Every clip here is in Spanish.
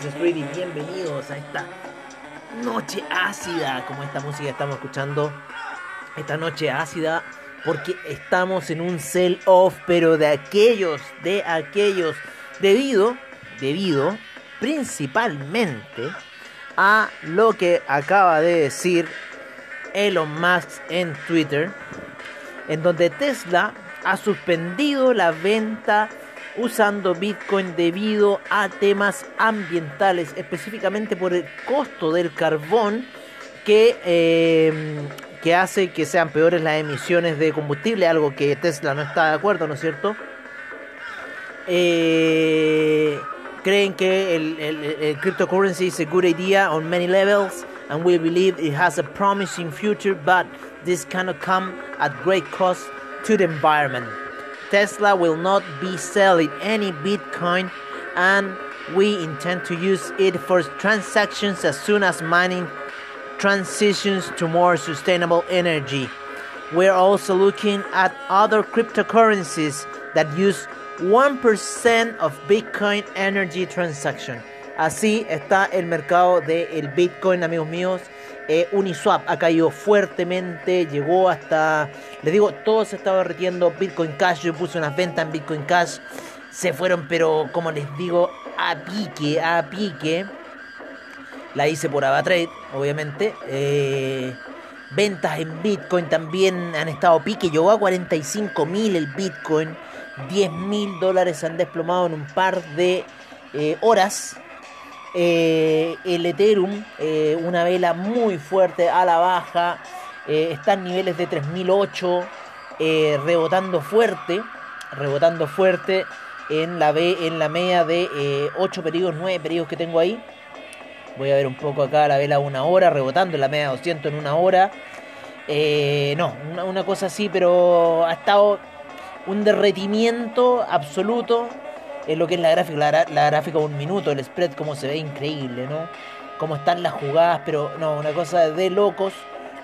Bienvenidos a esta noche ácida, como esta música estamos escuchando. Esta noche ácida porque estamos en un sell-off, pero de aquellos, de aquellos, debido, debido principalmente a lo que acaba de decir Elon Musk en Twitter, en donde Tesla ha suspendido la venta usando Bitcoin debido a temas ambientales, específicamente por el costo del carbón que, eh, que hace que sean peores las emisiones de combustible, algo que Tesla no está de acuerdo, ¿no es cierto? Eh, creen que el, el, cryptocurrency is a good idea on many levels and we believe it has a promising future, but this cannot come at great cost to the environment. Tesla will not be selling any Bitcoin and we intend to use it for transactions as soon as mining transitions to more sustainable energy. We're also looking at other cryptocurrencies that use 1% of Bitcoin energy transaction. Así está el mercado del Bitcoin, amigos míos. Eh, Uniswap ha caído fuertemente, llegó hasta, les digo, todo se estaba derritiendo. Bitcoin Cash, yo puse unas ventas en Bitcoin Cash, se fueron, pero como les digo, a pique, a pique. La hice por AvaTrade, obviamente. Eh, ventas en Bitcoin también han estado pique, llegó a 45 mil el Bitcoin. 10 mil dólares han desplomado en un par de eh, horas. Eh, el Ethereum, eh, una vela muy fuerte a la baja, eh, está en niveles de 3008, eh, rebotando fuerte, rebotando fuerte en la B, en la media de 8 periodos, 9 periodos que tengo ahí. Voy a ver un poco acá la vela una hora, rebotando en la media de 200 en una hora. no, una, una cosa así, pero ha estado un derretimiento absoluto en lo que es la gráfica, la, gráfica un minuto, el spread como se ve increíble, ¿no? Cómo están las jugadas, pero no, una cosa de locos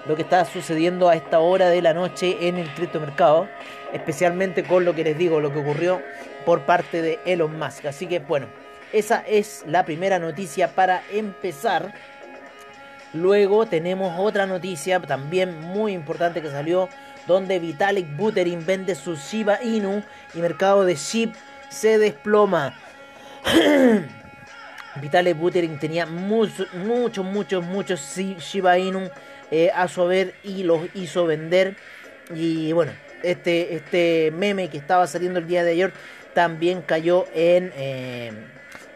lo que está sucediendo a esta hora de la noche en el criptomercado, especialmente con lo que les digo, lo que ocurrió por parte de Elon Musk. Así que bueno, esa es la primera noticia para empezar. Luego tenemos otra noticia también muy importante que salió donde Vitalik Buterin vende su Shiba Inu y mercado de SHIB se desploma. Vitalik Buterin tenía muchos, muchos, muchos, muchos Shiba Inu eh, a su haber y los hizo vender. Y bueno, este, este meme que estaba saliendo el día de ayer también cayó en, eh,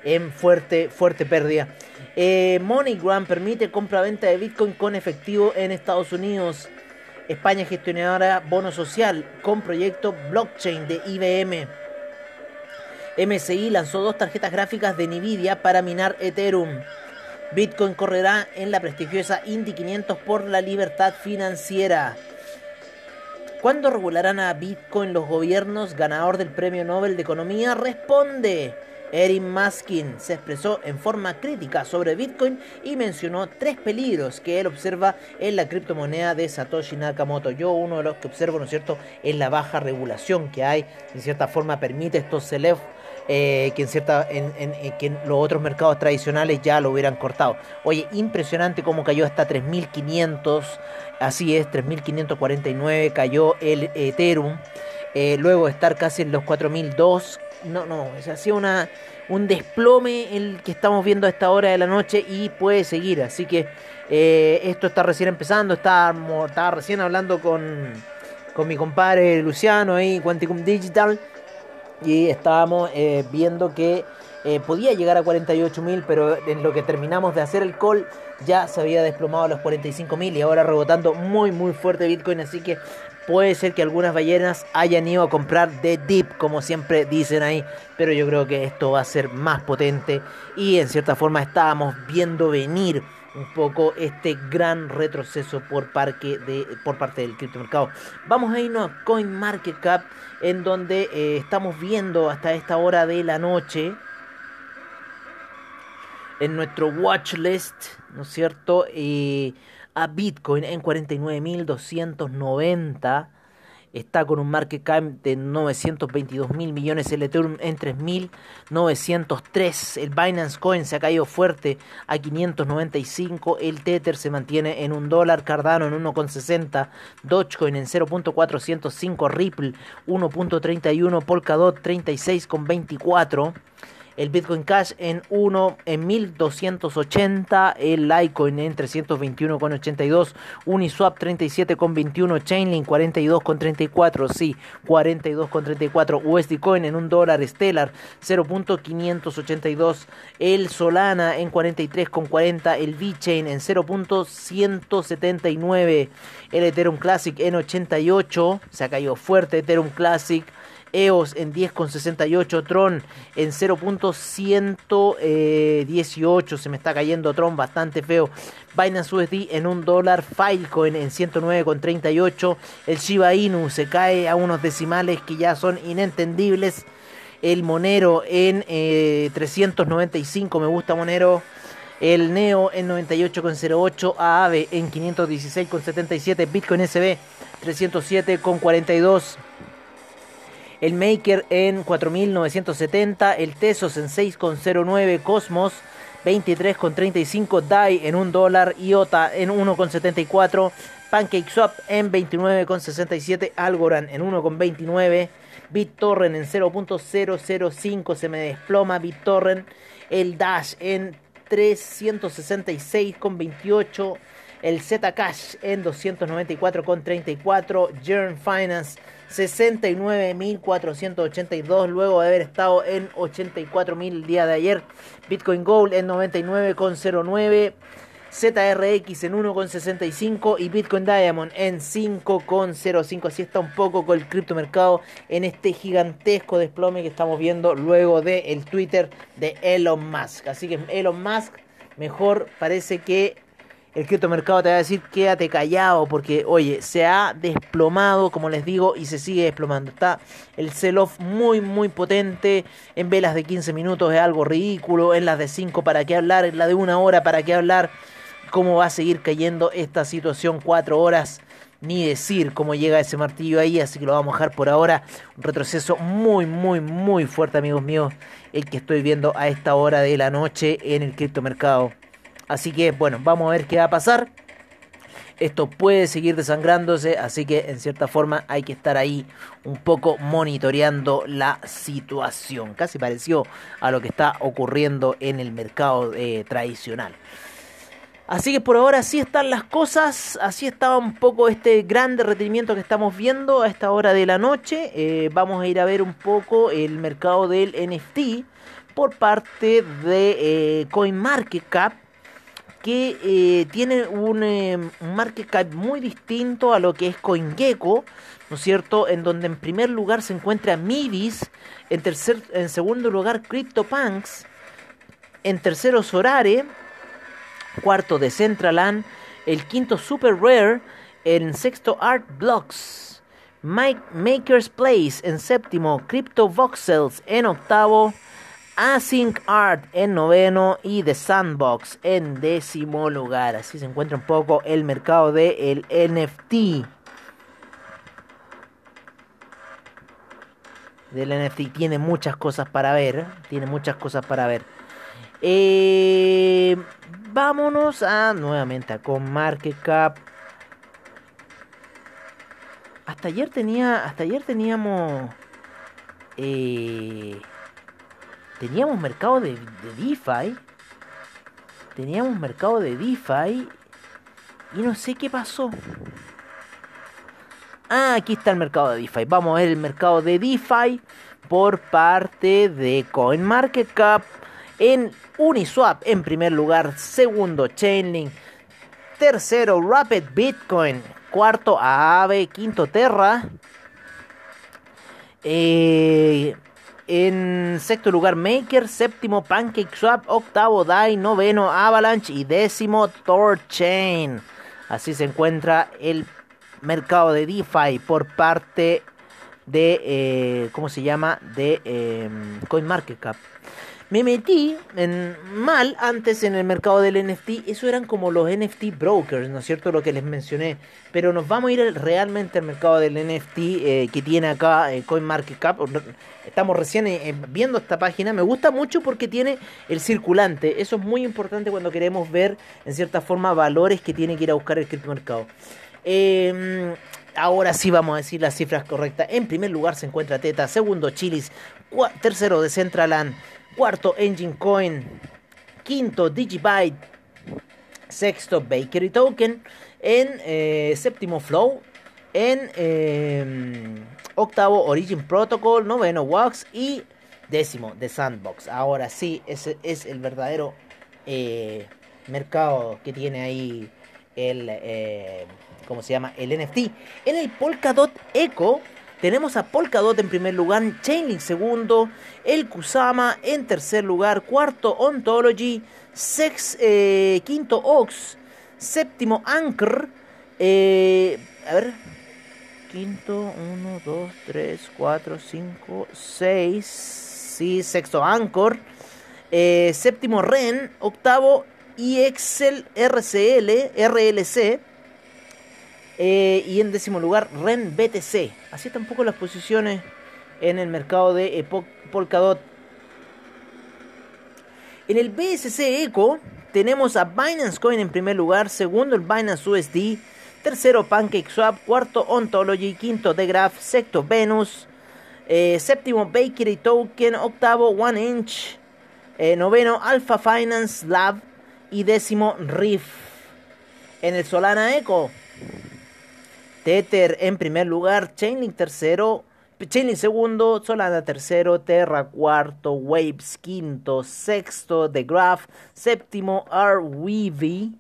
en fuerte, fuerte pérdida. Eh, MoneyGram permite compra-venta de Bitcoin con efectivo en Estados Unidos. España gestionará bono social con proyecto blockchain de IBM. MSI lanzó dos tarjetas gráficas de Nvidia para minar Ethereum. Bitcoin correrá en la prestigiosa Indy 500 por la libertad financiera. ¿Cuándo regularán a Bitcoin los gobiernos? Ganador del Premio Nobel de Economía responde. Erin Maskin se expresó en forma crítica sobre Bitcoin y mencionó tres peligros que él observa en la criptomoneda de Satoshi Nakamoto. Yo uno de los que observo, ¿no es cierto?, es la baja regulación que hay, en cierta forma permite estos selef eh, que en cierta en, en, que los otros mercados tradicionales ya lo hubieran cortado. Oye, impresionante cómo cayó hasta 3500, así es, 3549 cayó el Ethereum. Eh, luego de estar casi en los 4002 no, no, se hacía una, un desplome el que estamos viendo a esta hora de la noche y puede seguir. Así que eh, esto está recién empezando. Estaba, estaba recién hablando con, con mi compadre Luciano ahí, Quanticum Digital. Y estábamos eh, viendo que eh, podía llegar a 48.000, pero en lo que terminamos de hacer el call ya se había desplomado a los 45.000 y ahora rebotando muy muy fuerte Bitcoin. Así que puede ser que algunas ballenas hayan ido a comprar de dip, como siempre dicen ahí, pero yo creo que esto va a ser más potente y en cierta forma estábamos viendo venir un poco este gran retroceso por, parte del criptomercado. Vamos a irnos a CoinMarketCap, en donde eh, estamos viendo hasta esta hora de la noche en nuestro watch list, ¿no es cierto? Eh, Bitcoin en 49.290. está con un market cap de 922 mil millones, el Ethereum en 3.903, el Binance Coin se ha caído fuerte a 595, el Tether se mantiene en un dólar, Cardano en 1,60, Dogecoin en 0.405, Ripple 1.31, Polkadot 36,24 el Bitcoin Cash en 1 en 1280, el Litecoin en 321,82, Uniswap 37,21, Chainlink 42,34, sí, 42,34, USD Coin en 1 dólar, Stellar 0.582, el Solana en 43,40, el VeChain en 0.179, el Ethereum Classic en 88, se ha caído fuerte Ethereum Classic EOS en 10,68, Tron en 0.118, se me está cayendo Tron bastante feo. Binance USD en 1 dólar, Filecoin en 109,38, el Shiba Inu se cae a unos decimales que ya son inentendibles. El Monero en 395, eh, me gusta Monero. El Neo en 98,08, AAVE en 516,77, Bitcoin SB 307,42 el Maker en 4970, el Tesos en 6,09, Cosmos 23,35, DAI en 1 dólar, IOTA en 1,74, PancakeSwap en 29,67, Algorand en 1,29, BitTorrent en 0.005, se me desploma BitTorrent, el Dash en 366,28, el Zcash en 294,34, Jern Finance 69.482 luego de haber estado en 84.000 el día de ayer. Bitcoin Gold en 99,09. ZRX en 1,65 y Bitcoin Diamond en 5,05. Así está un poco con el criptomercado en este gigantesco desplome que estamos viendo luego del el Twitter de Elon Musk. Así que Elon Musk mejor parece que el criptomercado te va a decir quédate callado porque, oye, se ha desplomado, como les digo, y se sigue desplomando. Está el sell-off muy, muy potente. En velas de 15 minutos es algo ridículo. En las de 5, ¿para qué hablar? En la de una hora, ¿para qué hablar? ¿Cómo va a seguir cayendo esta situación? 4 horas. Ni decir cómo llega ese martillo ahí, así que lo vamos a dejar por ahora. Un retroceso muy, muy, muy fuerte, amigos míos, el que estoy viendo a esta hora de la noche en el criptomercado. Así que bueno, vamos a ver qué va a pasar. Esto puede seguir desangrándose, así que en cierta forma hay que estar ahí un poco monitoreando la situación. Casi pareció a lo que está ocurriendo en el mercado eh, tradicional. Así que por ahora así están las cosas, así estaba un poco este gran derretimiento que estamos viendo a esta hora de la noche. Eh, vamos a ir a ver un poco el mercado del NFT por parte de eh, CoinMarketCap que eh, tiene un, eh, market cap muy distinto a lo que es CoinGecko, ¿no es cierto? En donde en primer lugar se encuentra Midis, en, tercer, en segundo lugar CryptoPunks, en tercero Sorare, cuarto Decentraland, el quinto Super Rare, en sexto Art Blocks, Mike Maker's Place en séptimo, Crypto Voxels en octavo, Async Art en noveno y The Sandbox en décimo lugar. Así se encuentra un poco el mercado del el NFT. Del NFT tiene muchas cosas para ver. Tiene muchas cosas para ver. Eh, vámonos a nuevamente a con Market Cap. Hasta ayer tenía. Hasta ayer teníamos. Eh, teníamos mercado de, DeFi. Teníamos mercado de DeFi. Y no sé qué pasó. Ah, aquí está el mercado de DeFi. Vamos a ver el mercado de DeFi por parte de CoinMarketCap. En Uniswap en primer lugar. Segundo Chainlink. Tercero Rapid Bitcoin. Cuarto Aave. Quinto Terra. Eh, en sexto lugar Maker, séptimo PancakeSwap, octavo DAI, noveno Avalanche y décimo Thorchain. Así se encuentra el mercado de DeFi por parte de, eh, ¿cómo se llama? De eh, CoinMarketCap. Me metí en, mal antes en el mercado del NFT. Eso eran como los NFT brokers, ¿no es cierto? Lo que les mencioné. Pero nos vamos a ir realmente al mercado del NFT eh, que tiene acá eh, CoinMarketCap. Estamos recién eh, viendo esta página. Me gusta mucho porque tiene el circulante. Eso es muy importante cuando queremos ver, en cierta forma, valores que tiene que ir a buscar el criptomercado. Eh, ahora sí vamos a decir las cifras correctas. En primer lugar se encuentra Teta, segundo Chilis, tercero Decentraland, cuarto Engine Coin, quinto Digibyte, sexto Bakery Token, en eh, séptimo Flow, en eh, octavo Origin Protocol, noveno Wax. Y décimo The Sandbox. Ahora sí, ese es el verdadero eh, mercado que tiene ahí el como se llama el NFT. En el Polkadot Echo tenemos a Polkadot en primer lugar, Chainlink segundo, el Kusama en tercer lugar, cuarto Ontology, sex, eh, quinto Ox, séptimo Anchor, eh, a ver, quinto, uno, dos, tres, cuatro, cinco, seis, sí, sexto Anchor, eh, séptimo Ren, octavo Excel RCL, RLC, eh, y en décimo lugar, REN BTC. Así están un las posiciones en el mercado de Polkadot. En el BSC Eco tenemos a Binance Coin en primer lugar, segundo el Binance USD, tercero PancakeSwap, cuarto Ontology, quinto The Graph, sexto Venus, eh, séptimo Bakery Token, octavo One Inch, eh, noveno Alpha Finance Lab y décimo Riff. En el Solana Eco Tether en primer lugar, Chainlink tercero, Chainlink segundo, Solana tercero, Terra cuarto, Waves quinto, sexto, The Graph, séptimo, RWV,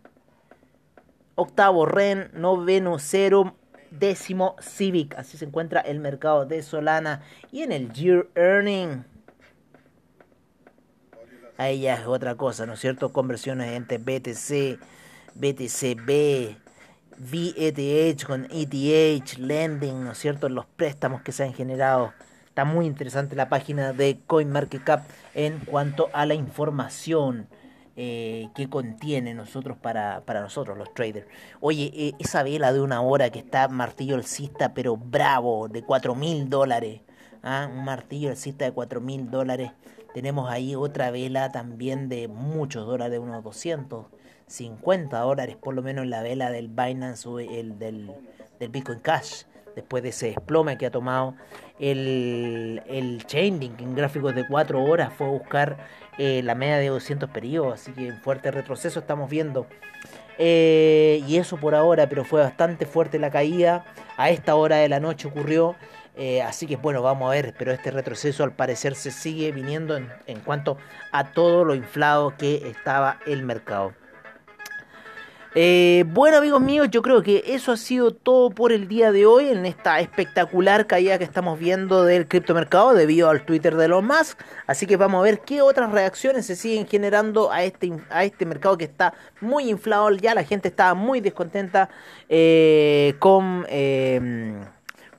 octavo, Ren, noveno, Cero, décimo, Civic. Así se encuentra el mercado de Solana y en el Year Earning. Ahí ya es otra cosa, ¿no es cierto? Conversiones entre BTC, BTCB, VETH con ETH, lending, ¿no es cierto? Los préstamos que se han generado. Está muy interesante la página de CoinMarketCap en cuanto a la información eh, que contiene nosotros para, para nosotros los traders. Oye, eh, esa vela de una hora que está martillo alcista, pero bravo, de 4 mil dólares. ¿ah? Un martillo alcista de 4 mil dólares. Tenemos ahí otra vela también de muchos dólares, de unos 200 50 dólares por lo menos en la vela del Binance o el del, Bitcoin Cash después de ese desplome que ha tomado el, el Chainlink en gráficos de 4 horas fue a buscar eh, la media de 200 periodos así que en fuerte retroceso estamos viendo eh, y eso por ahora pero fue bastante fuerte la caída a esta hora de la noche ocurrió eh, así que bueno, vamos a ver, pero este retroceso al parecer se sigue viniendo en, en cuanto a todo lo inflado que estaba el mercado. Eh, bueno amigos míos, yo creo que eso ha sido todo por el día de hoy en esta espectacular caída que estamos viendo del criptomercado debido al Twitter de los Musk. Así que vamos a ver qué otras reacciones se siguen generando a este, a este mercado que está muy inflado. Ya la gente está muy descontenta eh, con... Eh,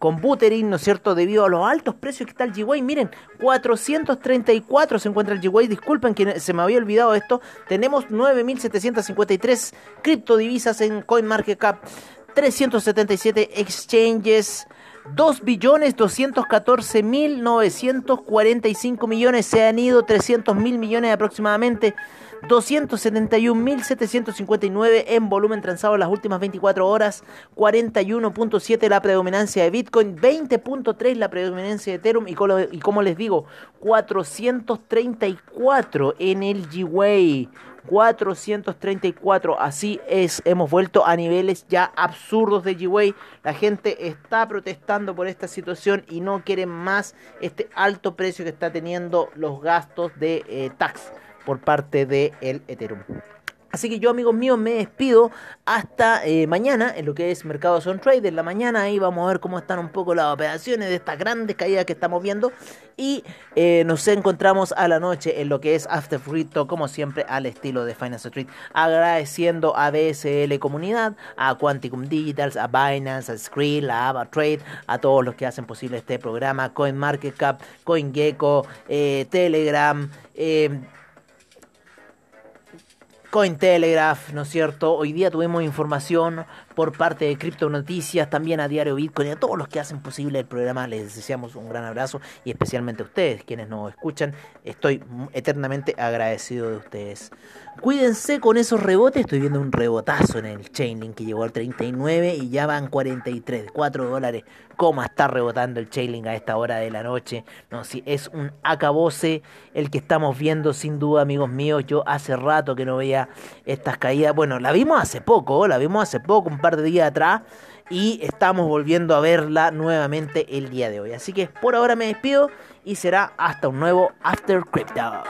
con Buterin, ¿no es cierto? Debido a los altos precios que está el G-Way. Miren, 434 se encuentra el G-Way. Disculpen que se me había olvidado esto. Tenemos 9.753 criptodivisas en CoinMarketCap. 377 exchanges. 2 billones 214 mil 945 millones se han ido 300 mil millones aproximadamente 271.759 en volumen transado en las últimas 24 horas, 41.7 la predominancia de Bitcoin, 20.3 la predominancia de Ethereum y como, les digo, 434 en el G-Way. 434. Así es, hemos vuelto a niveles ya absurdos de G-Way. La gente está protestando por esta situación y no quiere más este alto precio que está teniendo los gastos de eh, tax por parte de el Ethereum. Así que yo, amigos míos, me despido hasta eh, mañana en lo que es Mercados on Trade. En la mañana ahí vamos a ver cómo están un poco las operaciones de estas grandes caídas que estamos viendo. Y eh, nos encontramos a la noche en lo que es After Frito, como siempre, al estilo de Finance Street. Agradeciendo a BSL Comunidad, a Quanticum Digitals, a Binance, a Skrill, a AvaTrade, a todos los que hacen posible este programa, CoinMarketCap, CoinGecko, eh, Telegram. Cointelegraph, ¿no es cierto? Hoy día tuvimos información por parte de Crypto Noticias, también a Diario Bitcoin y a todos los que hacen posible el programa. Les deseamos un gran abrazo y especialmente a ustedes, quienes nos escuchan. Estoy eternamente agradecido de ustedes. Cuídense con esos rebotes. Estoy viendo un rebotazo en el Chainlink que llegó al 39 y ya van 43, 4 dólares. ¿Cómo está rebotando el Chainlink a esta hora de la noche? No, si es un acabose el que estamos viendo, sin duda, amigos míos. Yo hace rato que no veía estas caídas. Bueno, la vimos hace poco, la vimos hace poco, un de días atrás. Y estamos volviendo a verla nuevamente el día de hoy. Así que por ahora me despido y será hasta un nuevo After Crypto.